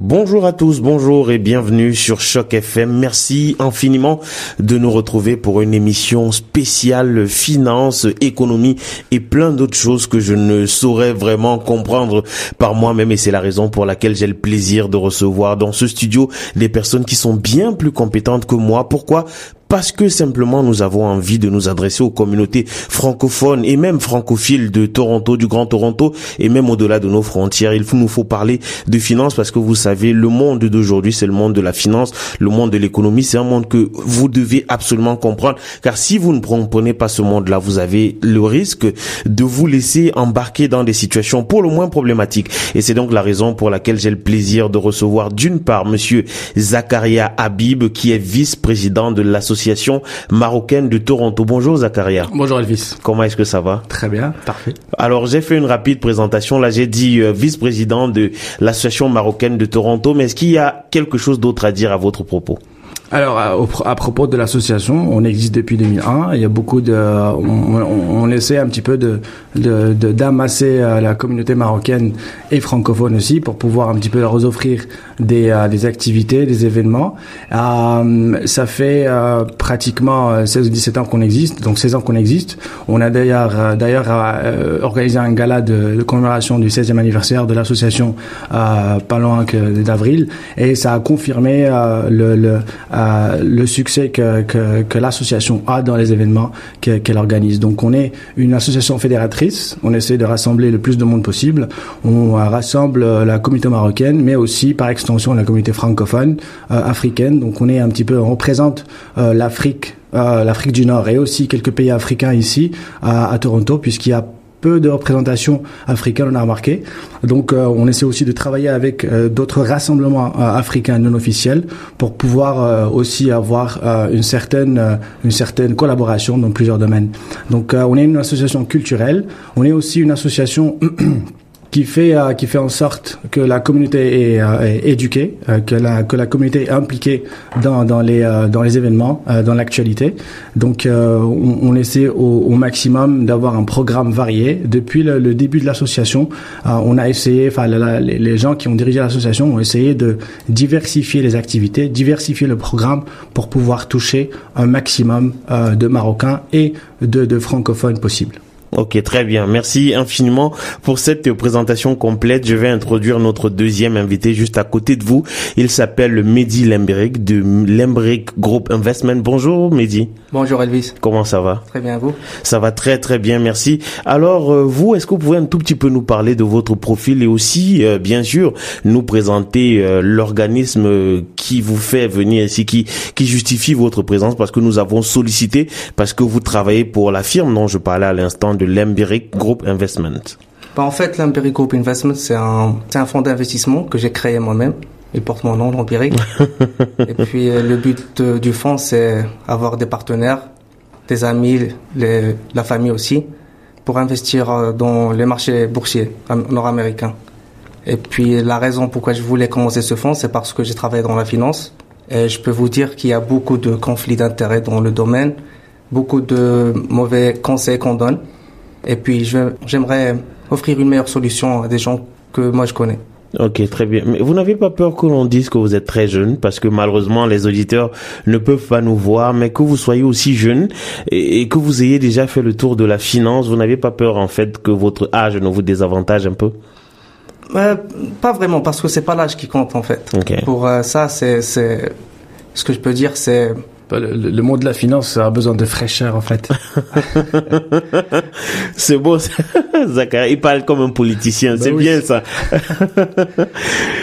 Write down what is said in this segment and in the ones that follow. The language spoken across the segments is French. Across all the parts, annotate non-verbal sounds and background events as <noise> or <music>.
Bonjour à tous, bonjour et bienvenue sur Choc FM. Merci infiniment de nous retrouver pour une émission spéciale finance, économie et plein d'autres choses que je ne saurais vraiment comprendre par moi-même et c'est la raison pour laquelle j'ai le plaisir de recevoir dans ce studio des personnes qui sont bien plus compétentes que moi. Pourquoi? Parce que simplement nous avons envie de nous adresser aux communautés francophones et même francophiles de Toronto, du Grand Toronto et même au-delà de nos frontières. Il nous faut parler de finances parce que vous savez, le monde d'aujourd'hui, c'est le monde de la finance, le monde de l'économie, c'est un monde que vous devez absolument comprendre car si vous ne comprenez pas ce monde-là, vous avez le risque de vous laisser embarquer dans des situations pour le moins problématiques. Et c'est donc la raison pour laquelle j'ai le plaisir de recevoir d'une part monsieur Zakaria Habib qui est vice-président de l'association Association marocaine de Toronto. Bonjour Zakaria. Bonjour Elvis. Comment est-ce que ça va? Très bien, parfait. Alors j'ai fait une rapide présentation. Là j'ai dit euh, vice-président de l'association marocaine de Toronto, mais est-ce qu'il y a quelque chose d'autre à dire à votre propos? Alors, à, propos de l'association, on existe depuis 2001. Il y a beaucoup de, on, on, essaie un petit peu de d'amasser euh, la communauté marocaine et francophone aussi pour pouvoir un petit peu leur offrir des, euh, des activités, des événements. Euh, ça fait euh, pratiquement 16 ou 17 ans qu'on existe, donc 16 ans qu'on existe. On a d'ailleurs d'ailleurs organisé un gala de, de, commémoration du 16e anniversaire de l'association pas loin d'avril et ça a confirmé le, le euh, le succès que, que, que l'association a dans les événements qu'elle organise. Donc on est une association fédératrice, on essaie de rassembler le plus de monde possible, on rassemble la communauté marocaine, mais aussi par extension la communauté francophone, euh, africaine. Donc on est un petit peu, on représente euh, l'Afrique l'Afrique du Nord et aussi quelques pays africains ici à, Toronto puisqu'il y a peu de représentation africaine, on a remarqué. Donc, euh, on essaie aussi de travailler avec euh, d'autres rassemblements euh, africains non officiels pour pouvoir aussi avoir une certaine une certaine collaboration dans plusieurs domaines. Donc, on est une association culturelle. On est aussi une association <clears throat> qui fait euh, qui fait en sorte que la communauté est, euh, éduquée, euh, que la que la communauté est impliquée dans dans les dans les événements, dans l'actualité. Donc on, on, essaie au, au maximum d'avoir un programme varié. Depuis le, le début de l'association, on a essayé, enfin les, les gens qui ont dirigé l'association ont essayé de diversifier les activités, diversifier le programme pour pouvoir toucher un maximum de Marocains et de, de francophones possibles. Ok, très bien. Merci infiniment pour cette présentation complète. Je vais introduire notre deuxième invité juste à côté de vous. Il s'appelle Mehdi Lembrick de Lembrick Group Investment. Bonjour Mehdi. Bonjour Elvis. Comment ça va? Très bien, vous? Ça va très très bien, merci. Alors euh, vous, est-ce que vous pouvez un tout petit peu nous parler de votre profil et aussi, euh, bien sûr, nous présenter euh, l'organisme qui vous fait venir ici, qui, qui justifie votre présence? Parce que nous avons sollicité, parce que vous travaillez pour la firme dont je parlais à l'instant de l'Empiric Group Investment bah, En fait, l'Empiric Group Investment, c'est un, un fonds d'investissement que j'ai créé moi-même. Il porte mon nom, l'Empiric. <laughs> et puis, euh, le but du fonds, c'est avoir des partenaires, des amis, les, la famille aussi, pour investir euh, dans les marchés boursiers nord-américains. Et puis, la raison pourquoi je voulais commencer ce fonds, c'est parce que j'ai travaillé dans la finance. Et je peux vous dire qu'il y a beaucoup de conflits d'intérêts dans le domaine, beaucoup de mauvais conseils qu'on donne. Et puis, j'aimerais offrir une meilleure solution à des gens que moi je connais. Ok, très bien. Mais vous n'avez pas peur que l'on dise que vous êtes très jeune, parce que malheureusement les auditeurs ne peuvent pas nous voir, mais que vous soyez aussi jeune et, que vous ayez déjà fait le tour de la finance, vous n'avez pas peur en fait que votre âge ne vous désavantage un peu? Euh, Pas vraiment, parce que c'est pas l'âge qui compte en fait. Pour euh, ça, c'est ce que je peux dire, c'est le, le, monde de la finance a besoin de fraîcheur en fait. <laughs> c'est beau, <laughs> Zachary. Il parle comme un politicien. Bah c'est bien ça.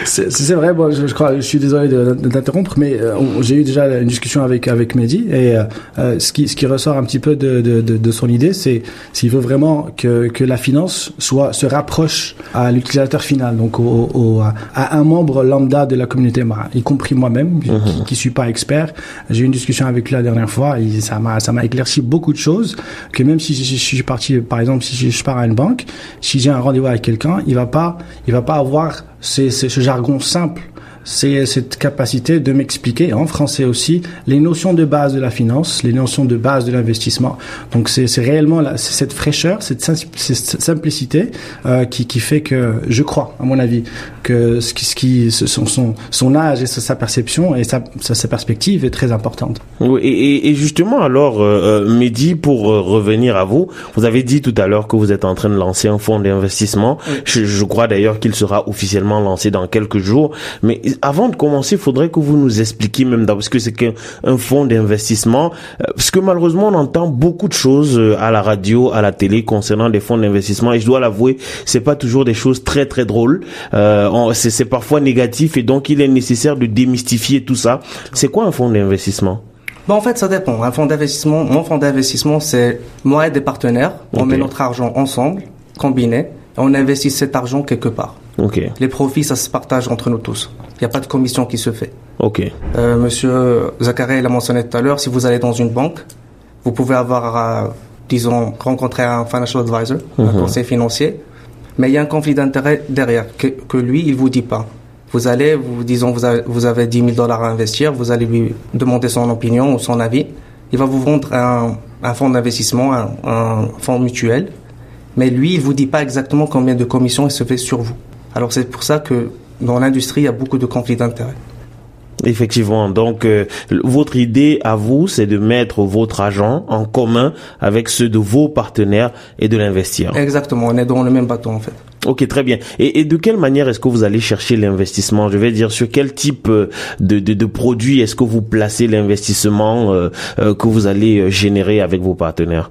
c'est vrai. Bon, je, je, crois. Je suis désolé d'interrompre, mais euh, j'ai eu déjà une discussion avec avec Mehdi et euh, euh, ce qui ce qui ressort un petit peu de de, de, de son idée, c'est s'il veut vraiment que que la finance soit se rapproche à l'utilisateur final, donc au, au, à un membre lambda de la communauté, y compris moi-même, qui, mhm. qui suis pas expert. J'ai eu une discussion avec lui la dernière fois, ça m'a éclairci beaucoup de choses que même si je, suis parti par exemple si je, pars à une banque, si j'ai un rendez-vous avec quelqu'un, il va pas il va pas avoir c'est ce jargon simple c'est cette capacité de m'expliquer en français aussi les notions de base de la finance, les notions de base de l'investissement. Donc c'est réellement la, cette fraîcheur, cette, simplicité euh, qui, qui fait que je crois, à mon avis, que ce qui, ce qui son, son, son âge et sa, perception et sa, sa, perspective est très importante. Oui, et, et justement alors, euh, euh Mehdi, pour euh, revenir à vous, vous avez dit tout à l'heure que vous êtes en train de lancer un fonds d'investissement. Je, je crois d'ailleurs qu'il sera officiellement lancé dans quelques jours. Mais avant de commencer, il faudrait que vous nous expliquiez même parce que c'est qu'un fonds d'investissement, euh, parce que malheureusement on entend beaucoup de choses euh, à la radio, à la télé concernant des fonds d'investissement et je dois l'avouer, c'est pas toujours des choses très très drôles. Euh, c'est parfois négatif et donc il est nécessaire de démystifier tout ça. C'est quoi un fonds d'investissement? Bon, en fait, ça dépend. Un fonds d'investissement, mon fonds d'investissement, c'est moi et des partenaires. On met notre argent ensemble, combiné, et on investit cet argent quelque part. Les profits, ça se partage entre nous tous. Il n'y a pas de commission qui se fait. Ok. Euh, monsieur Zachary l'a mentionné tout à l'heure, si vous allez dans une banque, vous pouvez avoir, euh, disons, rencontré un financial advisor, un mhm. conseiller financier, mais il y a un conflit d'intérêt derrière que, que, lui, il vous dit pas. Vous allez, vous disons, vous avez, vous avez 10 000 dollars à investir, vous allez lui demander son opinion ou son avis. Il va vous vendre un, un fonds d'investissement, un, un fonds mutuel, mais lui, il vous dit pas exactement combien de commissions il se fait sur vous. Alors c'est pour ça que dans l'industrie, il y a beaucoup de conflits d'intérêts. Effectivement. Donc, euh, votre idée à vous, c'est de mettre votre argent en commun avec ceux de vos partenaires et de l'investir. Exactement. On est dans le même bateau, en fait. Ok, très bien. Et, de quelle manière est-ce que vous allez chercher l'investissement? Je vais dire sur quel type euh, de, de, de produit est-ce que vous placez l'investissement euh, que vous allez générer avec vos partenaires?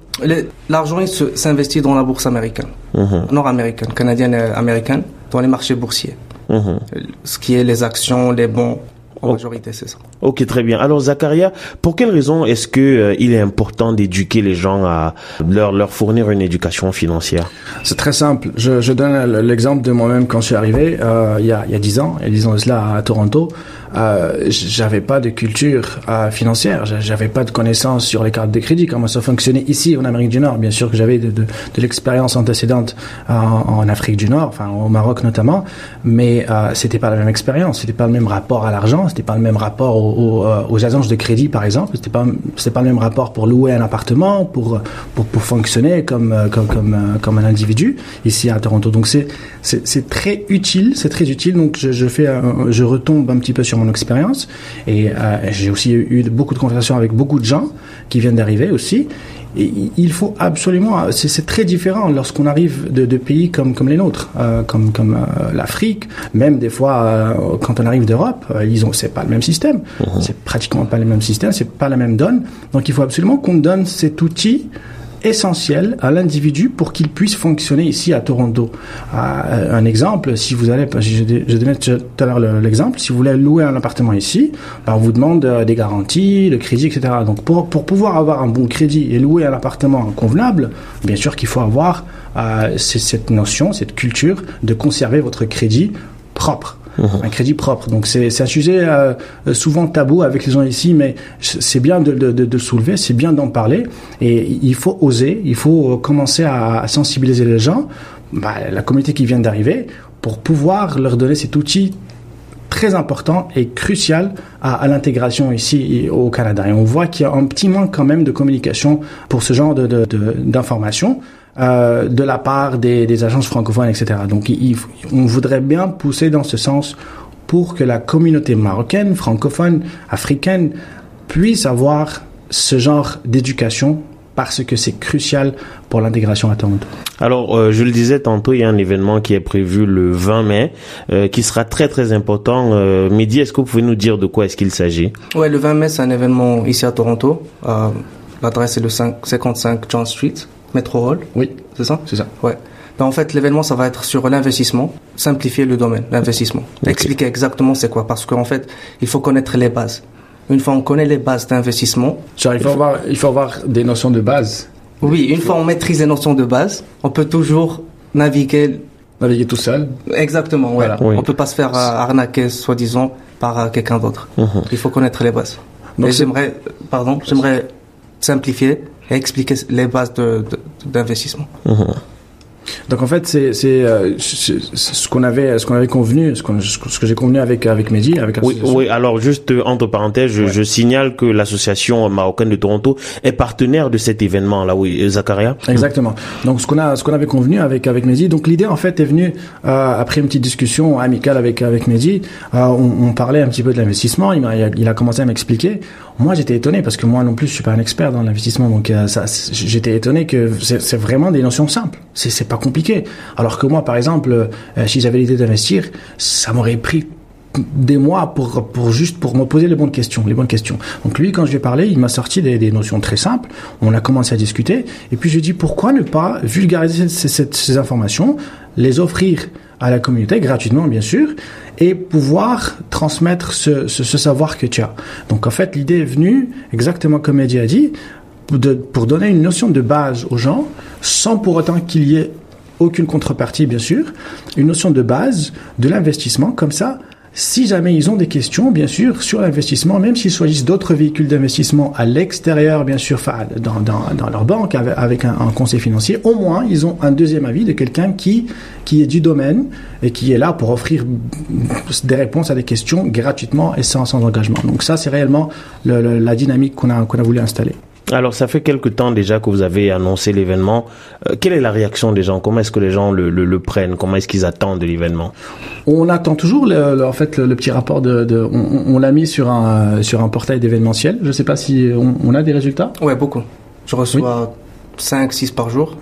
L'argent s'investit dans la bourse américaine, mhm. nord-américaine, canadienne et américaine dans les marchés boursiers. Mhm. Ce qui est les actions, les bons, en majorité, c'est ça. Ok, très bien. Alors, Zacharia, pour quelle raison est-ce que euh, il est important d'éduquer les gens à leur leur fournir une éducation financière? C'est très simple. Je, je donne l'exemple de moi-même quand je suis arrivé euh, il y a il y a dix ans, il y a dix ans de cela à Toronto euh, j'avais pas de culture euh, financière, j'avais pas de connaissances sur les cartes de crédit, comment ça fonctionnait ici en Amérique du Nord. Bien sûr que j'avais de, de, de l'expérience antécédente en, en, Afrique du Nord, enfin au Maroc notamment, mais euh, c'était pas la même expérience, c'était pas le même rapport à l'argent, c'était pas le même rapport aux, aux, euh, aux, agences de crédit par exemple, c'était pas c'était pas le même rapport pour louer un appartement, pour pour, pour fonctionner comme euh, comme comme, euh, comme un individu ici à Toronto. Donc c'est c'est très utile, c'est très utile. Donc je, je fais je retombe un petit peu sur mon expérience. Et euh, j'ai aussi eu beaucoup de conversations avec beaucoup de gens qui viennent d'arriver aussi. Et il faut absolument, c'est très différent lorsqu'on arrive de, de, pays comme comme les nôtres, euh, comme comme euh, l'Afrique, même des fois quand on arrive d'Europe, ils ont c'est pas le même système, mmh. c'est pratiquement pas le même système, c'est pas la même donne. Donc il faut absolument qu'on donne cet outil essentiel à l'individu pour qu'il puisse fonctionner ici à Toronto. Euh, un exemple, si vous allez, je, je donnais tout à l'heure l'exemple, si vous voulez louer un appartement ici, ben on vous demande euh, des garanties, le crédit, etc. Donc pour, pour pouvoir avoir un bon crédit et louer un appartement convenable, bien sûr qu'il faut avoir euh, cette notion, cette culture de conserver votre crédit propre. Mhm. un crédit propre. Donc c'est un sujet euh, souvent tabou avec les gens ici, mais c'est bien de, de, de, soulever, c'est bien d'en parler, et il faut oser, il faut commencer à, sensibiliser les gens, bah, la communauté qui vient d'arriver, pour pouvoir leur donner cet outil très important et crucial à, à l'intégration ici au Canada. Et on voit qu'il y a un petit manque quand même de communication pour ce genre d'informations. De, euh, de la part des, des, agences francophones, etc. Donc, il, on voudrait bien pousser dans ce sens pour que la communauté marocaine, francophone, africaine puisse avoir ce genre d'éducation parce que c'est crucial pour l'intégration à Toronto. Alors, euh, je le disais tantôt, il y a un événement qui est prévu le 20 mai, euh, qui sera très très important. Euh, Midi, est-ce que vous pouvez nous dire de quoi est-ce qu'il s'agit? Ouais, le 20 mai, c'est un événement ici à Toronto. Euh, L'adresse est le 5, 55 John Street. Metro Hall. Oui. C'est ça? C'est ça. Ouais. Ben, en fait, l'événement, ça va être sur l'investissement, simplifier le domaine, l'investissement. Expliquer exactement c'est quoi, parce qu'en fait, il faut connaître les bases. Une fois on connaît les bases d'investissement... il faut, avoir, il faut avoir des notions de base. Oui, une fois on maîtrise les notions de base, on peut toujours naviguer... Naviguer tout seul Exactement, voilà. Oui. On peut pas se faire euh, arnaquer, soi-disant, par euh, quelqu'un d'autre. Mhm. Il faut connaître les bases. Donc j'aimerais, pardon, j'aimerais simplifier et expliquer les bases d'investissement. De, mhm. Donc en fait, c'est c'est euh, ce qu'on avait ce qu'on avait convenu, ce, qu'on- ce que j'ai convenu avec avec Mehdi, avec Oui, alors juste euh, entre parenthèses, je, je signale que l'association marocaine de Toronto est partenaire de cet événement là, oui, euh, Zakaria. Exactement. Donc ce qu'on a ce qu'on avait convenu avec avec Mehdi. Donc l'idée en fait est venue euh, après une petite discussion amicale avec avec Mehdi. Euh, on, on parlait un petit peu de l'investissement. Il, il a commencé à m'expliquer. Moi j'étais étonné parce que moi non plus je suis pas un expert dans l'investissement. Donc euh, ça, j'étais étonné que c'est vraiment des notions simples. C'est pas compliqué. Alors que moi par exemple, euh, si j'avais l'idée d'investir, ça m'aurait pris des mois pour pour juste pour me poser les bonnes questions les bonnes questions donc lui quand je lui ai parlé il m'a sorti des, des notions très simples on a commencé à discuter et puis je lui ai dit pourquoi ne pas vulgariser ces, ces- ces informations les offrir à la communauté gratuitement bien sûr et pouvoir transmettre ce, savoir que tu as. Donc en fait l'idée est venue exactement comme Eddie a dit pour donner une notion de base aux gens sans pour autant qu'il y ait aucune contrepartie, bien sûr, une notion de base de l'investissement, comme ça, si jamais ils ont des questions, bien sûr, sur l'investissement, même s'ils choisissent d'autres véhicules d'investissement à l'extérieur, bien sûr, dans, dans, leur banque, avec, un, conseil financier, au moins, ils ont un deuxième avis de quelqu'un qui, qui est du domaine et qui est là pour offrir des réponses à des questions gratuitement et sans, sans engagement. Donc ça, c'est réellement le- le- la dynamique qu'on a, qu'on a voulu installer. Alors ça fait quelque temps déjà que vous avez annoncé l'événement. Euh, quelle est la réaction des gens? Comment est-ce que les gens le, le, le prennent? Comment est-ce qu'ils attendent de l'événement? On attend toujours le, le- en fait le, le petit rapport de, de on, l'a mis sur un sur un portail d'événementiel. Je sais pas si on, on a des résultats. Ouais, beaucoup. Je reçois 5, 6 par jour.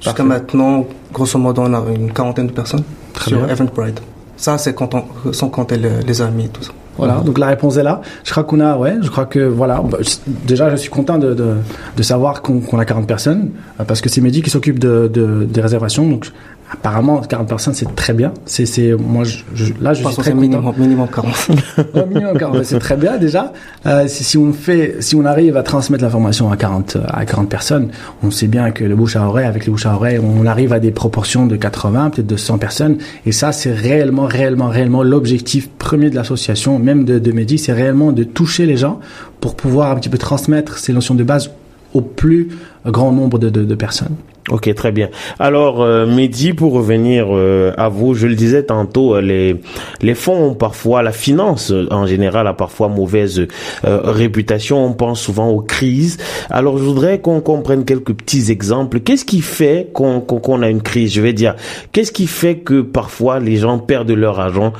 Jusqu'à maintenant, grosso modo, on a une quarantaine de personnes Très sur bien. Eventbrite. Ça, c'est quand on, sans compter le- les amis et tout ça. Voilà, donc la réponse est là. Je crois qu'on a, ouais, je crois que voilà. bah, déjà, je suis content de, de, de savoir qu'on qu'on a 40 personnes euh, parce que c'est Mehdi qui s'occupe de, de, des réservations. Donc, apparemment, 40 personnes, c'est très bien. C'est, c'est, moi, je, je- là, je Je pense suis très c'est content. minimum, minimum 40. Au <laughs> minimum 40, c'est très bien déjà. Euh, si, si on fait, si on arrive à transmettre l'information à 40, à 40 personnes, on sait bien que le bouche à oreille, avec le bouche à oreille, on arrive à des proportions de 80, peut-être de 100 personnes. Et ça, c'est réellement, réellement, réellement l'objectif premier de l'association, même de, de Mehdi, c'est réellement de toucher les gens pour pouvoir un petit peu transmettre ces notions de base au plus grand nombre de, de, de personnes. Ok, très bien. Alors, euh, Mehdi, pour revenir euh, à vous, je le disais tantôt, euh, les fonds parfois, la finance euh, en général a parfois mauvaise euh, réputation. On pense souvent aux crises. Alors, je voudrais qu'on comprenne quelques petits exemples. Qu'est-ce qui fait qu'on a une crise? Je vais dire, qu'est-ce qui fait que parfois les gens perdent leur argent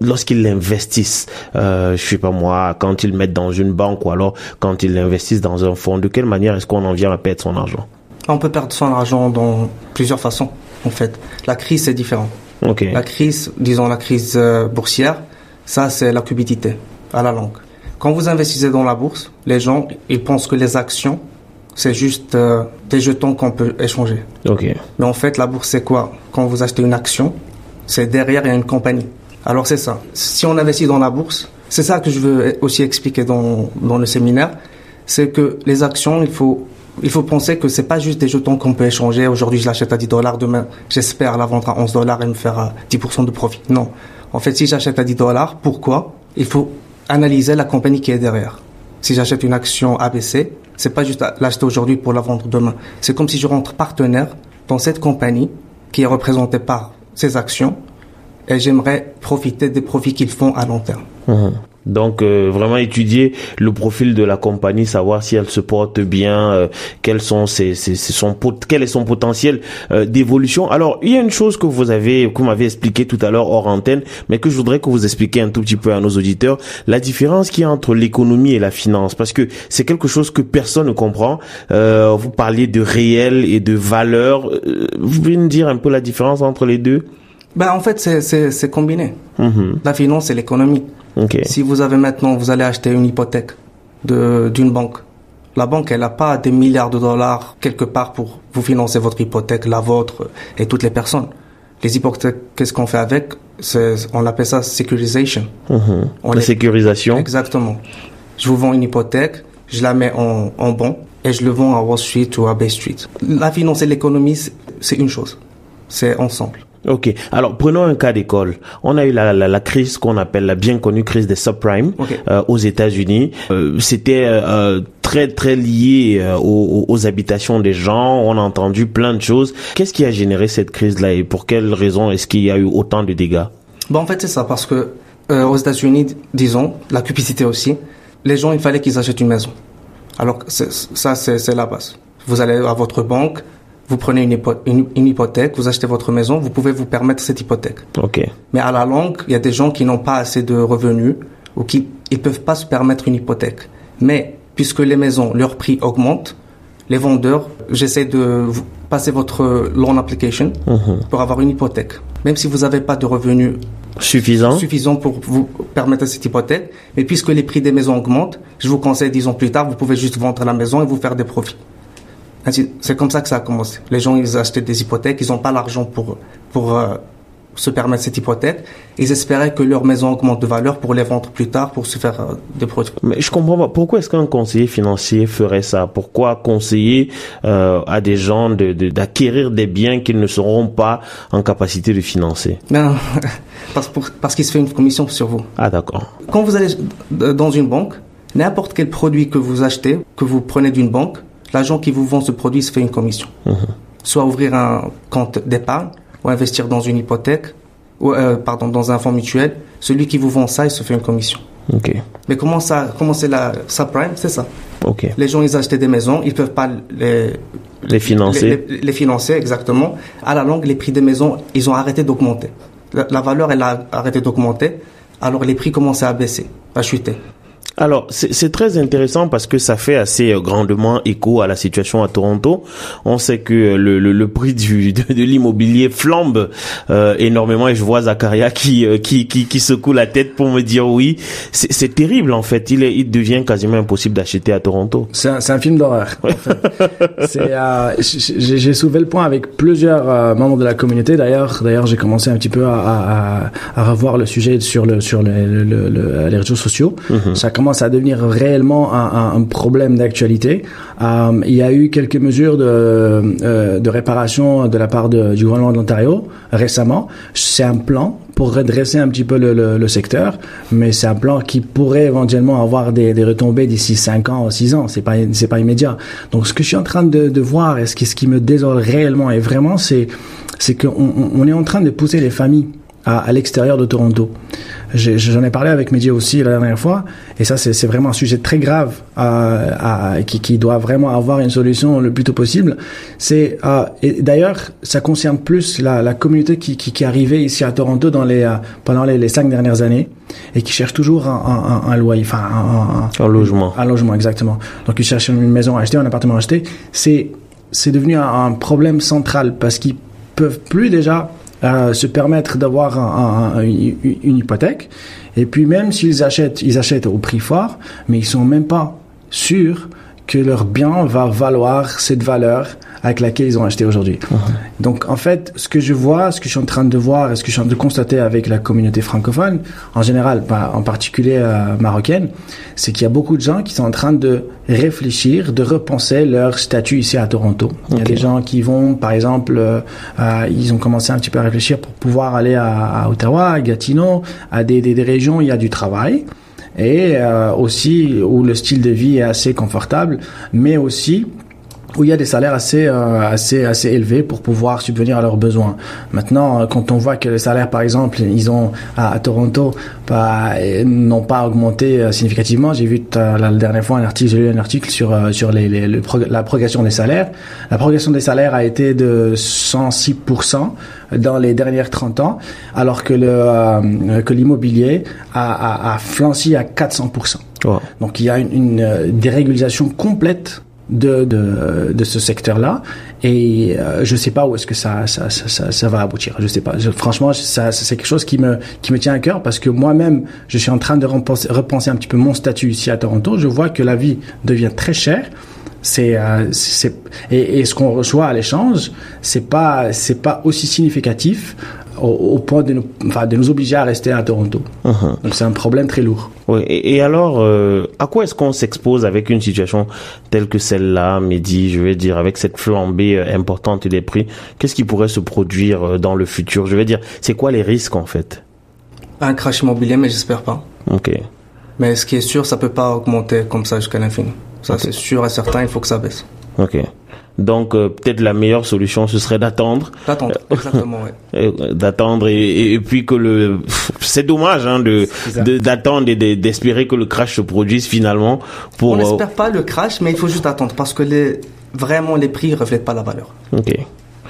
lorsqu'ils l'investissent? Euh, Je sais pas moi, quand ils mettent dans une banque ou alors quand ils l'investissent dans un fonds. De quelle manière est-ce qu'on en vient à perdre son argent? On peut perdre son argent dans plusieurs façons, en fait. La crise, c'est différent. La crise, disons la crise euh, boursière, ça c'est la cupidité à la langue. Quand vous investissez dans la bourse, les gens ils pensent que les actions c'est juste euh, des jetons qu'on peut échanger. Mais en fait, la bourse c'est quoi? Quand vous achetez une action, c'est derrière il y a une compagnie. Alors c'est ça. Si on investit dans la bourse, c'est ça que je veux aussi expliquer dans dans le séminaire, c'est que les actions, il faut il faut penser que c'est pas juste des jetons qu'on peut échanger. Aujourd'hui, je l'achète à 10 dollars. Demain, j'espère la vendre à 11 dollars et me faire euh, 10% de profit. Non. En fait, si j'achète à 10 dollars, pourquoi? Il faut analyser la compagnie qui est derrière. Si j'achète une action ABC, c'est pas juste l'acheter aujourd'hui pour la vendre demain. C'est comme si je rentre partenaire dans cette compagnie qui est représentée par ces actions et j'aimerais profiter des profits qu'ils font à long terme. Mhm. Donc euh, vraiment étudier le profil de la compagnie, savoir si elle se porte bien, euh, quels sont ses, ses- ses- son quel est son potentiel euh, d'évolution. Alors il y a une chose que vous avez, que vous m'avez expliqué tout à l'heure hors antenne, mais que je voudrais que vous expliquiez un tout petit peu à nos auditeurs, la différence qu'il y a entre l'économie et la finance, parce que c'est quelque chose que personne ne comprend. Euh, vous parliez de réel et de valeur. Vous pouvez nous dire un peu la différence entre les deux? Ben, en fait, c'est combiné. Mhm. La finance et l'économie. Ok. Si vous avez maintenant, vous allez acheter une hypothèque de- d'une banque. La banque, elle n'a pas des milliards de dollars quelque part pour vous financer votre hypothèque, la vôtre et toutes les personnes. Les hypothèques, qu'est-ce qu'on fait avec? On appelle ça securisation. Mhm. On La les- sécurisation. Exactement. Je vous vends une hypothèque, je la mets en, en bon et je le vends à Wall Street ou à Bay Street. La finance et l'économie, c'est une chose. C'est ensemble. Ok. Alors prenons un cas d'école. On a eu la, la, la crise qu'on appelle la bien connue crise des subprimes euh, aux États-Unis. Euh, C'était euh, très très lié aux, aux, habitations des gens. On a entendu plein de choses. Qu'est-ce qui a généré cette crise-là et pour quelles raisons est-ce qu'il y a eu autant de dégâts? Bon, en fait, c'est ça parce que aux États-Unis, disons, la cupidité aussi, les gens, il fallait qu'ils achètent une maison. Alors ça, c'est la base. Vous allez à votre banque, vous prenez une, une, hypothèque, vous achetez votre maison, vous pouvez vous permettre cette hypothèque. Ok. Mais à la longue, il y a des gens qui n'ont pas assez de revenus ou qui ils peuvent pas se permettre une hypothèque. Mais puisque les maisons, leur prix augmente, les vendeurs, j'essaie de passer votre loan application mhm. pour avoir une hypothèque. Même si vous n'avez pas de revenus suffisants suffisant pour vous permettre cette hypothèque, mais puisque les prix des maisons augmentent, je vous conseille, dix ans plus tard, vous pouvez juste vendre la maison et vous faire des profits. C'est comme ça que ça a commencé. Les gens, ils achetaient des hypothèques, ils n'ont pas l'argent pour, pour euh, se permettre cette hypothèque. Ils espéraient que leur maison augmente de valeur pour les vendre plus tard, pour se faire euh, des produits. Mais je comprends pas. Pourquoi est-ce qu'un conseiller financier ferait ça? Pourquoi conseiller euh, à des gens d'acquérir de, des biens qu'ils ne seront pas en capacité de financer? Non, <laughs> parce, parce qu'il se fait une commission sur vous. Ah d'accord. Quand vous allez dans une banque, n'importe quel produit que vous achetez, que vous prenez d'une banque, l'agent qui vous vend ce produit se fait une commission. Mhm. Soit ouvrir un compte d'épargne, ou investir dans une hypothèque, ou, euh, pardon, dans un fonds mutuel, celui qui vous vend ça, il se fait une commission. Mais comment ça, comment c'est la subprime, c'est ça. Les gens, ils achètent des maisons, ils peuvent pas les les financer. Les, financer exactement. À la longue, les prix des maisons, ils ont arrêté d'augmenter. La, la, valeur, elle a arrêté d'augmenter. Alors les prix commençaient à baisser, à chuter. Alors, c'est très intéressant parce que ça fait assez euh, grandement écho à la situation à Toronto. On sait que euh, le, le, le prix du, <laughs> de, de l'immobilier flambe euh, énormément et je vois Zakaria qui, qui, qui, qui, secoue la tête pour me dire oui. C'est terrible en fait. Il, est, il devient quasiment impossible d'acheter à Toronto. C'est un, un, film d'horreur. euh, j'ai soulevé le point avec plusieurs membres de la communauté. D'ailleurs, d'ailleurs, j'ai commencé un petit peu à, à, à, revoir le sujet sur le sur le, le, les réseaux sociaux. Mm-hmm. Ça commence à devenir réellement un, problème d'actualité. Euh, il y a eu quelques mesures de, euh, réparation de la part du gouvernement de l'Ontario récemment. C'est un plan pour redresser un petit peu le, secteur, mais c'est un plan qui pourrait éventuellement avoir des, retombées d'ici 5 ans ou 6 ans. C'est pas c'est pas immédiat. Donc ce que je suis en train de, voir et ce qui, me désole réellement et vraiment, c'est c'est qu'on on est en train de pousser les familles à l'extérieur de Toronto. J'en ai, parlé avec Média aussi la dernière fois, et ça c'est vraiment un sujet très grave à, qui, qui, doit vraiment avoir une solution le plus tôt possible. C'est euh, d'ailleurs ça concerne plus la, la communauté qui, qui, qui, est arrivée ici à Toronto dans les euh, pendant les, les, cinq dernières années et qui cherche toujours un, un, un loyer, enfin un, un, logement, un logement exactement. Donc ils cherchent une maison à acheter, un appartement à acheter. C'est c'est devenu un, problème central parce qu'ils peuvent plus déjà se permettre d'avoir un, une hypothèque. Et puis même s'ils achètent, ils achètent au prix fort, mais ils sont même pas sûrs que leur bien va valoir cette valeur avec laquelle ils ont acheté aujourd'hui. Uh-huh. Donc en fait, ce que je vois, ce que je suis en train de voir et ce que je suis en train de constater avec la communauté francophone, en général, en particulier euh, marocaine, c'est qu'il y a beaucoup de gens qui sont en train de réfléchir, de repenser leur statut ici à Toronto. Il y a des gens qui vont, par exemple, euh, ils ont commencé un petit peu à réfléchir pour pouvoir aller à, à Ottawa, à Gatineau, à des, des, des régions où il y a du travail et euh, aussi où le style de vie est assez confortable, mais aussi où il y a des salaires assez euh, assez assez élevés pour pouvoir subvenir à leurs besoins. Maintenant, euh, quand on voit que les salaires, par exemple, ils ont à, Toronto, pas n'ont pas augmenté euh, significativement. J'ai vu la, dernière fois un article, j'ai lu un article sur sur les, les, la progression des salaires. La progression des salaires a été de 106 dans les dernières 30 ans, alors que le que l'immobilier a, a, a flanci à 400 Donc il y a une, une dérégulation complète de, de, de ce secteur-là. Et euh, je sais pas où est-ce que ça ça, ça, ça, va aboutir. Je sais pas. Franchement ça c'est quelque chose qui me qui me tient à cœur parce que moi-même je suis en train de repenser, repenser un petit peu mon statut ici à Toronto. Je vois que la vie devient très chère. C'est euh, et, et, ce qu'on reçoit à l'échange c'est pas c'est pas aussi significatif au, point de nous, enfin, de nous obliger à rester à Toronto. Uh-huh. Donc c'est un problème très lourd. Oui. Et, alors, euh, à quoi est-ce qu'on s'expose avec une situation telle que celle-là, Mehdi, je vais dire, avec cette flambée euh, importante des prix? Qu'est-ce qui pourrait se produire euh, dans le futur? Je vais dire, c'est quoi les risques en fait? Un crash immobilier, mais j'espère pas. Ok. Mais ce qui est sûr, ça peut pas augmenter comme ça jusqu'à l'infini. Ça, c'est sûr et certain, il faut que ça baisse. Ok. Donc euh, peut-être la meilleure solution ce serait d'attendre. D'attendre, exactement, ouais. <laughs> Euh, d'attendre et, et, puis que le c'est dommage hein, de d'attendre et d'espérer que le crash se produise finalement pour on n'espère pas le crash mais il faut juste attendre parce que les vraiment les prix reflètent pas la valeur ok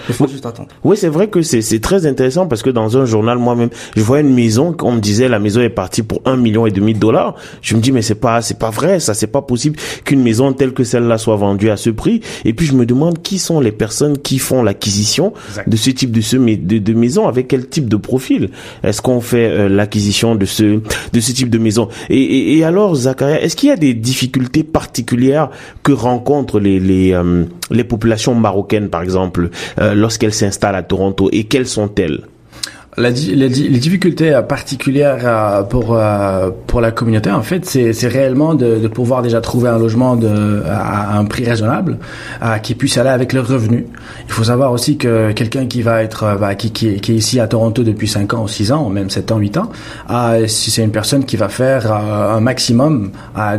il faut juste attendre. Oui, c'est vrai que c'est très intéressant parce que dans un journal, moi-même, je vois une maison, on me disait la maison est partie pour un million et demi de dollars. Je me dis, mais c'est pas, c'est pas vrai, ça, c'est pas possible qu'une maison telle que celle-là soit vendue à ce prix. Et puis, je me demande qui sont les personnes qui font l'acquisition de ce type de, ce, de, de maison, avec quel type de profil. Est-ce qu'on fait euh, l'acquisition de ce, de ce type de maison? Et, et, et alors, Zakaria, est-ce qu'il y a des difficultés particulières que rencontrent les, les, euh, les populations marocaines, par exemple, euh, lorsqu'elles s'installent à Toronto et quelles sont-elles? La, les, les, difficultés particulières euh, pour euh, pour la communauté en fait c'est réellement de, de, pouvoir déjà trouver un logement de à un prix raisonnable à, qui puisse aller avec leurs revenus. Il faut savoir aussi que quelqu'un qui va être bah, qui, qui, qui, est ici à Toronto depuis 5 ans ou 6 ans ou même 7 ans 8 ans euh, si c'est une personne qui va faire un maximum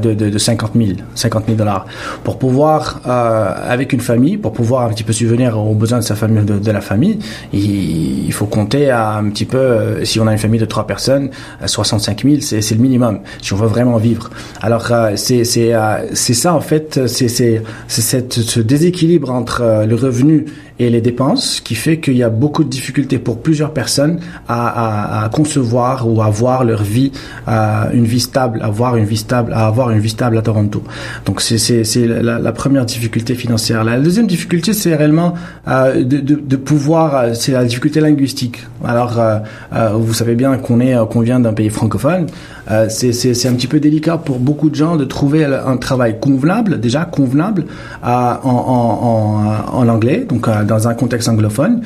de, de, de 50 000 50 000 dollars. Pour pouvoir avec une famille pour pouvoir un petit peu subvenir aux besoins de sa famille de, de la famille il, il faut compter à un petit peu, euh, si on a une famille de trois personnes, 65 000, c'est, c'est le minimum, si on veut vraiment vivre. Alors, euh, c'est, c'est, euh, c'est ça, en fait, c'est, c'est, c'est cette, ce déséquilibre entre le revenu et les dépenses qui fait qu'il y a beaucoup de difficultés pour plusieurs personnes à, à, à concevoir ou à voir leur vie, à une vie stable, à avoir une vie stable, à avoir une vie stable à Toronto. Donc c'est la, la, première difficulté financière. La deuxième difficulté c'est réellement euh, de, de, de, pouvoir, c'est la difficulté linguistique. Alors euh, euh, vous savez bien qu'on est qu'on vient d'un pays francophone. Euh, c'est un petit peu délicat pour beaucoup de gens de trouver un travail convenable, déjà convenable en, en, en, en anglais, donc dans un contexte anglophone.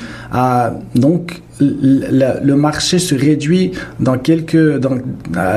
donc le, le, marché se réduit dans quelques dans,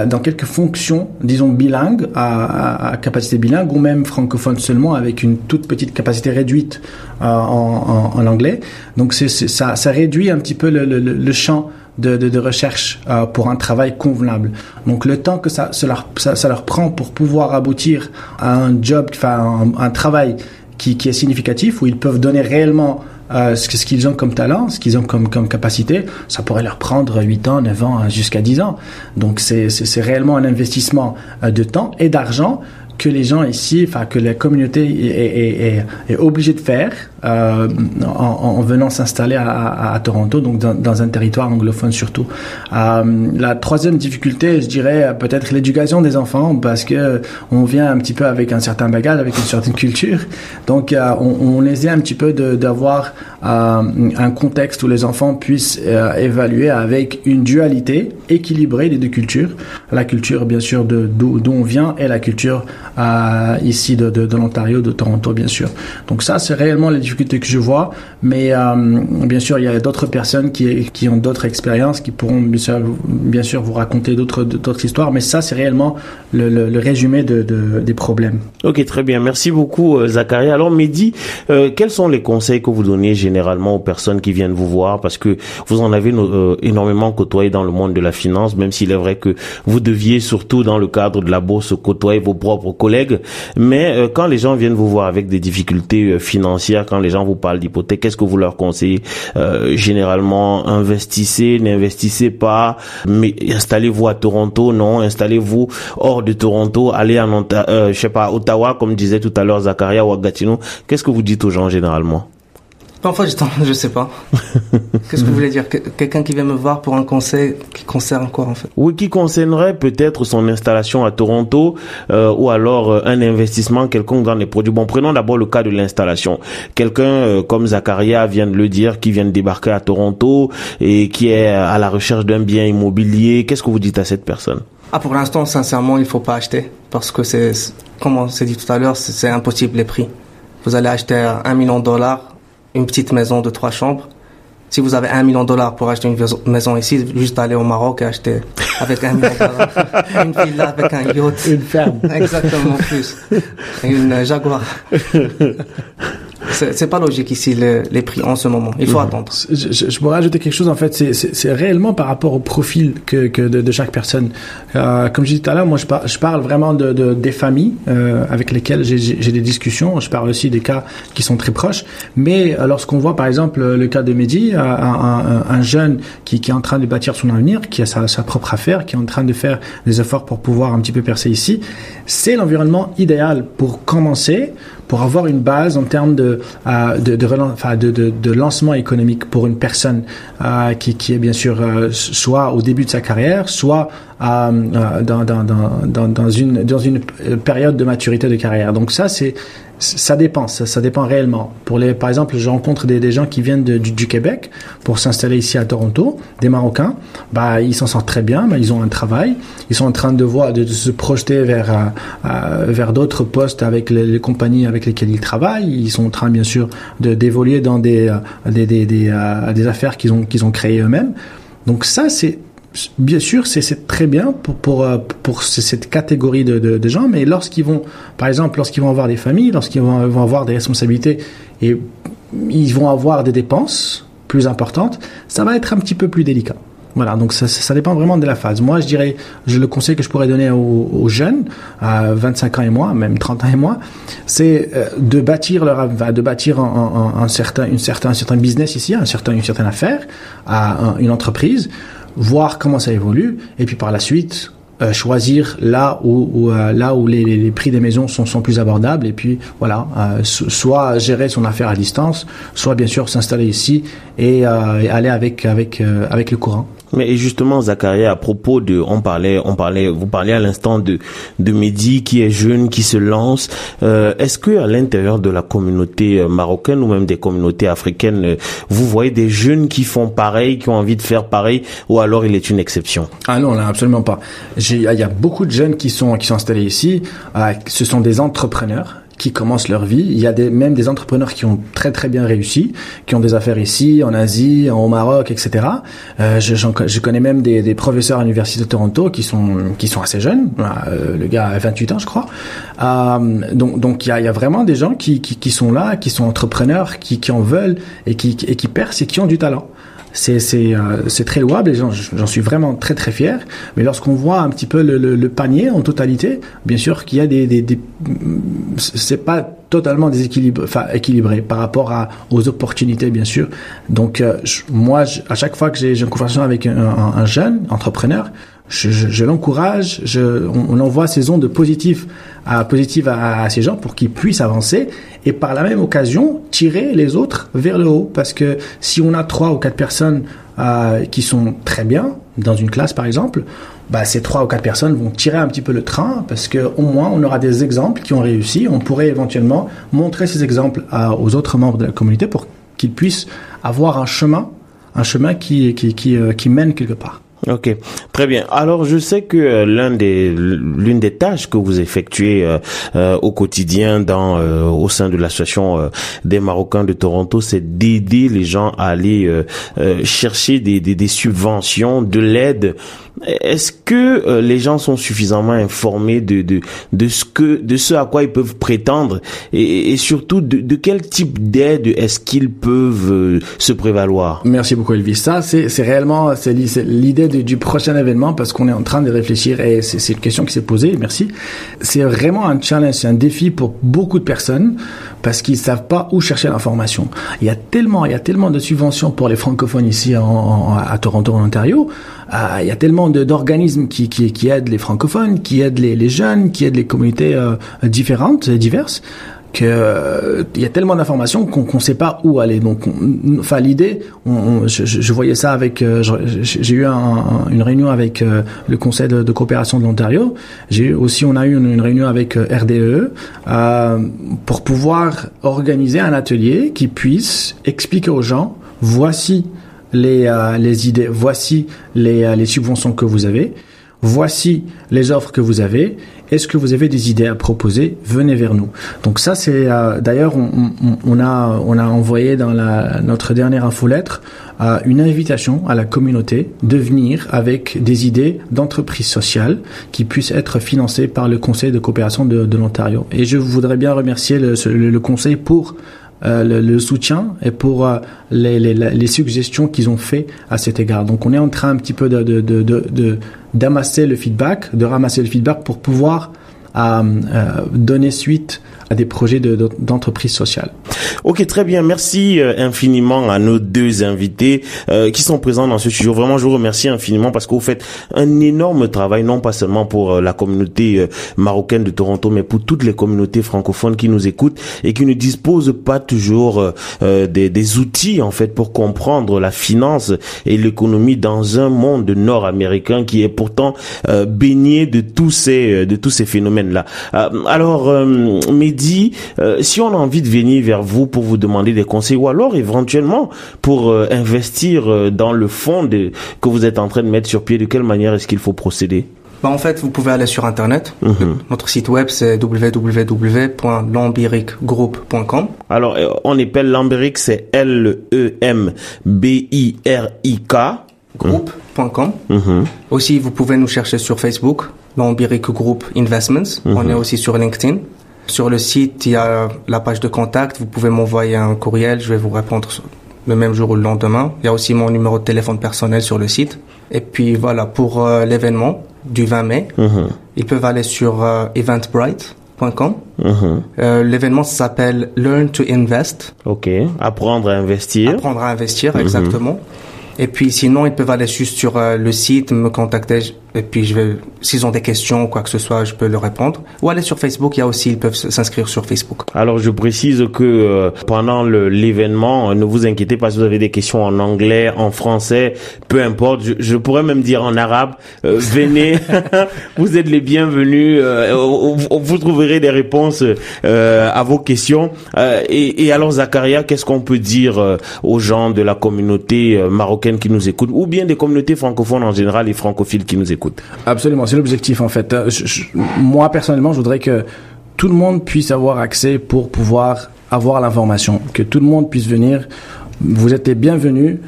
dans quelques fonctions, disons bilingues, à, à, capacité bilingue ou même francophone seulement avec une toute petite capacité réduite en, en, en, anglais. Donc c'est ça, ça réduit un petit peu le, le, le champ de, recherche euh, pour un travail convenable. Donc le temps que ça, ça, leur, prend pour pouvoir aboutir à un job, enfin un, travail qui, est significatif, où ils peuvent donner réellement euh, ce, qu'ils ont comme talent, ce qu'ils ont comme, capacité, ça pourrait leur prendre 8 ans, 9 ans, jusqu'à 10 ans. Donc c'est réellement un investissement euh, de temps et d'argent que les gens ici, enfin que la communauté est obligée de faire euh, en, en, venant s'installer à, Toronto, donc dans, un territoire anglophone surtout. Euh, la troisième difficulté, je dirais peut-être l'éducation des enfants, parce que on vient un petit peu avec un certain bagage, avec une certaine <laughs> culture, donc euh, on, on essaie un petit peu d'avoir un contexte où les enfants puissent évaluer avec une dualité équilibrée des deux cultures, la culture bien sûr d'où on vient et la culture ici de, de, de l'Ontario, de Toronto bien sûr. Donc ça c'est réellement les que je vois, mais euh, bien sûr il y a d'autres personnes qui, qui ont d'autres expériences qui pourront bien sûr, bien sûr vous raconter d'autres d'autres histoires, mais ça c'est réellement le, le, le résumé de, de, des problèmes. Ok très bien, merci beaucoup euh, Zachary. Alors Mehdi, euh, quels sont les conseils que vous donnez généralement aux personnes qui viennent vous voir? Parce que vous en avez euh, énormément côtoyé dans le monde de la finance, même s'il est vrai que vous deviez surtout dans le cadre de la bourse côtoyer vos propres collègues, mais euh, quand les gens viennent vous voir avec des difficultés financières, quand les gens vous parlent d'hypothèque, qu'est-ce que vous leur conseillez? Euh, Généralement, investissez, n'investissez pas, mais installez-vous à Toronto, non, installez-vous hors de Toronto, allez en euh, je sais pas, Ottawa, comme disait tout à l'heure Zakaria ou à Gatineau. Qu'est-ce que vous dites aux gens généralement? Parfois, je, <laughs> je sais pas. Qu'est-ce que vous voulez dire? Quelqu'un qui vient me voir pour un conseil qui concerne quoi en fait? Oui, qui concernerait peut-être son installation à Toronto euh, ou alors euh, un investissement quelconque dans les produits. Bon, prenons d'abord le cas de l'installation. Quelqu'un euh, comme Zakaria vient de le dire, qui vient de débarquer à Toronto et qui est à la recherche d'un bien immobilier. Qu'est-ce que vous dites à cette personne? Ah, pour l'instant, sincèrement, il faut pas acheter parce que c'est, comme on s'est dit tout à l'heure, c'est impossible les prix. Vous allez acheter un million de dollars une petite maison de trois chambres. Si vous avez un million de dollars pour acheter une maison ici, juste aller au Maroc et acheter avec un million de dollars <laughs> une villa avec un yacht. Une ferme. Exactement, plus. Une Jaguar. <laughs> c'est pas logique ici les, prix en ce moment. Il faut mhm. attendre. Je, je, pourrais ajouter quelque chose en fait. C'est réellement par rapport au profil que, que de, de, chaque personne. Euh, comme je disais tout à l'heure, moi je, par, je, parle vraiment de, de des familles euh, avec lesquelles j'ai des discussions. Je parle aussi des cas qui sont très proches. Mais euh, lorsqu'on voit par exemple le cas de Mehdi, un, un, un, jeune qui, qui est en train de bâtir son avenir, qui a sa, sa propre affaire, qui est en train de faire des efforts pour pouvoir un petit peu percer ici, c'est l'environnement idéal pour commencer pour avoir une base en termes de, euh, de, de, de, de, lancement économique pour une personne euh, qui, qui est bien sûr euh, soit au début de sa carrière, soit euh, dans, dans, dans, dans, une, dans une période de maturité de carrière. Donc ça, c'est ça dépend, ça, dépend réellement. Pour les, par exemple, je rencontre des, gens qui viennent du, Québec pour s'installer ici à Toronto, des Marocains. Bah, ils s'en sortent très bien, bah, ils ont un travail, ils sont en train de voir, de, se projeter vers euh, euh, vers d'autres postes avec les, compagnies avec lesquelles ils travaillent. Ils sont en train, bien sûr, d'évoluer dans des des, des, des, des affaires qu'ils ont qu'ils ont créées eux-mêmes. Donc ça, c'est bien sûr, c'est très bien pour, pour, euh, pour cette catégorie de, de, gens, mais lorsqu'ils vont, par exemple, lorsqu'ils vont avoir des familles, lorsqu'ils vont, vont, avoir des responsabilités et ils vont avoir des dépenses plus importantes, ça va être un petit peu plus délicat. Voilà, donc ça, ça dépend vraiment de la phase. Moi, je dirais, je, le conseil que je pourrais donner aux, jeunes, à 25 ans et moins, même 30 ans et moins, c'est euh, de bâtir leur, de bâtir un, un, un, certain, une certain, un certain business ici, un certain, une certaine affaire, à une entreprise, voir comment ça évolue, et puis par la suite, euh, choisir là où, euh, là où les, les, prix des maisons sont, sont plus abordables et puis voilà euh, soit gérer son affaire à distance soit bien sûr s'installer ici et, et aller avec avec avec le courant mais justement, Zachary, à propos de, on parlait, on parlait, vous parliez à l'instant de de Mehdi qui est jeune, qui se lance. Euh, Est-ce que à l'intérieur de la communauté euh, marocaine ou même des communautés africaines, euh, vous voyez des jeunes qui font pareil, qui ont envie de faire pareil, ou alors il est une exception? Ah non, là, absolument pas. Il y a beaucoup de jeunes qui sont qui sont installés ici. Euh, ce sont des entrepreneurs qui commencent leur vie. Il y a des, même des entrepreneurs qui ont très très bien réussi, qui ont des affaires ici, en Asie, au Maroc, etc. Euh, je, je, connais même des, des, professeurs à l'université de Toronto qui sont qui sont assez jeunes. Euh, le gars a 28 ans, je crois. Euh, donc donc il y a, il y a vraiment des gens qui, qui, qui sont là, qui sont entrepreneurs, qui, qui en veulent et qui et qui percent et qui ont du talent c'est c'est euh, c'est très louable et j'en suis vraiment très très fier. Mais lorsqu'on voit un petit peu le, le, le, panier en totalité, bien sûr qu'il y a des, des, des c'est pas totalement déséquilibré, enfin équilibré par rapport à aux opportunités bien sûr. Donc euh, moi, à chaque fois que j'ai une conversation avec un, un, jeune entrepreneur, je, je, je l'encourage, je, on, on, envoie ces ondes positives à, positives à, à ces gens pour qu'ils puissent avancer et par la même occasion tirer les autres vers le haut. Parce que si on a trois ou quatre personnes euh, qui sont très bien dans une classe par exemple, bah, ces trois ou quatre personnes vont tirer un petit peu le train parce que au moins on aura des exemples qui ont réussi. On pourrait éventuellement montrer ces exemples à, aux autres membres de la communauté pour qu'ils puissent avoir un chemin, un chemin qui, qui, qui, euh, qui mène quelque part. Ok, très bien. Alors je sais que euh, l'un des l'une des tâches que vous effectuez euh, euh, au quotidien dans au sein de l'association des Marocains de Toronto, c'est d'aider les gens à aller chercher des, des, des subventions, de l'aide est-ce que euh, les gens sont suffisamment informés de, de, de, ce que, de ce à quoi ils peuvent prétendre et, et surtout de, de, quel type d'aide est-ce qu'ils peuvent euh, se prévaloir? Merci beaucoup Elvis. Ça, c'est, réellement c'est l'idée du prochain événement parce qu'on est en train de réfléchir et c'est, c'est une question qui s'est posée. Merci. C'est vraiment un challenge, c'est un défi pour beaucoup de personnes parce qu'ils savent pas où chercher l'information. Il y a tellement, il y a tellement de subventions pour les francophones ici en, en, à Toronto, en Ontario. Euh, il y a tellement d'organismes qui, aident les francophones, qui aident les, jeunes, qui aident les communautés euh, différentes, diverses que euh, y a tellement d'informations qu'on ne sait pas où aller. Donc, enfin l'idée, je, voyais ça avec, euh, j'ai eu un, une réunion avec euh, le Conseil de, coopération de l'Ontario. J'ai aussi, on a eu une, une réunion avec RDE pour pouvoir organiser un atelier qui puisse expliquer aux gens, voici les, euh, les idées, voici les, euh, les subventions que vous avez, voici les offres que vous avez. Est-ce que vous avez des idées à proposer? Venez vers nous. Donc ça, c'est euh, d'ailleurs on, on, on, a on a envoyé dans la, notre dernière infolettre euh, une invitation à la communauté de venir avec des idées d'entreprise sociale qui puissent être financées par le Conseil de coopération de, de l'Ontario. Et je voudrais bien remercier le, le Conseil pour le, le, soutien et pour les, les, les, suggestions qu'ils ont fait à cet égard. Donc on est en train un petit peu de, de, de, d'amasser le feedback, de ramasser le feedback pour pouvoir euh, donner suite à des projets d'entreprise sociale. Ok, très bien. Merci euh, infiniment à nos deux invités euh, qui sont présents dans ce studio. Vraiment, je vous remercie infiniment parce que vous faites un énorme travail, non pas seulement pour euh, la communauté marocaine de Toronto, mais pour toutes les communautés francophones qui nous écoutent et qui ne disposent pas toujours des, des, outils en fait pour comprendre la finance et l'économie dans un monde nord-américain qui est pourtant baigné de tous ces de tous ces phénomènes là. alors, Mehdi, si on a envie de venir vers vous pour vous demander des conseils ou alors éventuellement pour euh, investir euh, dans le fonds que vous êtes en train de mettre sur pied, de quelle manière est-ce qu'il faut procéder? Bah en fait, vous pouvez aller sur Internet. Mhm. Notre site web, c'est www.lambiricgroup.com. Alors, euh, on appelle Lambiric, c'est L-E-M-B-I-R-I-K. Group.com. Mhm. Aussi, vous pouvez nous chercher sur Facebook, Lambiric Group Investments. On mhm. est aussi sur LinkedIn. Sur le site, il y a la page de contact. Vous pouvez m'envoyer un courriel. Je vais vous répondre le même jour ou le lendemain. Il y a aussi mon numéro de téléphone personnel sur le site. Et puis voilà, pour euh, l'événement du 20 mai, mhm. ils peuvent aller sur euh, eventbrite.com. Mhm. Euh, l'événement s'appelle Learn to Invest. Ok, apprendre à investir. Apprendre à investir, exactement. Et puis sinon, ils peuvent aller juste sur euh, le site, me contacter, et puis je vais, s'ils ont des questions ou quoi que ce soit, je peux leur répondre. Ou aller sur Facebook, il y a aussi, ils peuvent s'inscrire sur Facebook. Alors je précise que euh, pendant l'événement, euh, ne vous inquiétez pas si vous avez des questions en anglais, en français, peu importe. Je, je pourrais même dire en arabe. <laughs> venez, <laughs> vous êtes les bienvenus. vous trouverez des réponses à vos questions. Et, et, alors Zakaria, qu'est-ce qu'on peut dire aux gens de la communauté marocaine qui nous écoutent, ou bien des communautés francophones en général et francophiles qui nous écoutent? Absolument, c'est l'objectif en fait. Euh, moi personnellement, je voudrais que tout le monde puisse avoir accès pour pouvoir avoir l'information, que tout le monde puisse venir. Vous êtes les bienvenus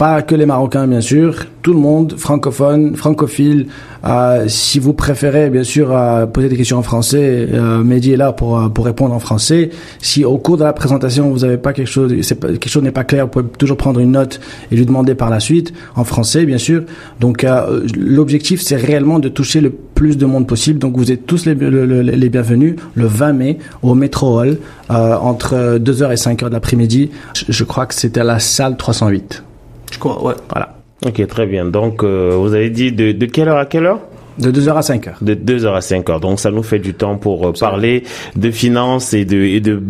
pas que les Marocains bien sûr, tout le monde, francophone, francophile. Euh, si vous préférez bien sûr euh, poser des questions en français, euh, Mehdi est là pour euh, pour répondre en français. Si au cours de la présentation vous avez pas quelque chose, quelque chose n'est pas clair, vous pouvez toujours prendre une note et lui demander par la suite en français bien sûr. Donc euh, l'objectif c'est réellement de toucher le plus de monde possible. Donc vous êtes tous les, les bienvenus le 20 mai au Metro Hall entre 2h et 5h de l'après-midi. Je, je crois que c'était la salle 308. Je crois, ouais. Voilà. Ok, très bien. Donc, euh, vous avez dit de, de quelle heure à quelle heure? De 2h à 5h. De 2h à 5h. Donc ça nous fait du temps pour euh, parler de finances et de, et de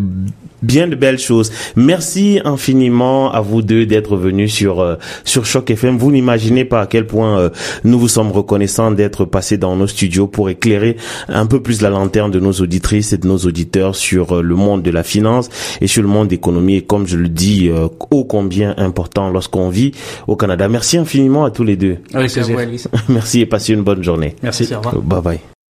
bien de belles choses. Merci infiniment à vous deux d'être venus sur euh, sur Choc FM. Vous n'imaginez pas à quel point euh, nous vous sommes reconnaissants d'être passés dans nos studios pour éclairer un peu plus la lanterne de nos auditrices et de nos auditeurs sur euh, le monde de la finance et sur le monde d'économie et comme je le dis ô combien important lorsqu'on vit au Canada. Merci infiniment à tous les deux. Avec <laughs> Merci et passez une bonne journée. Merci. Au revoir. Bye bye.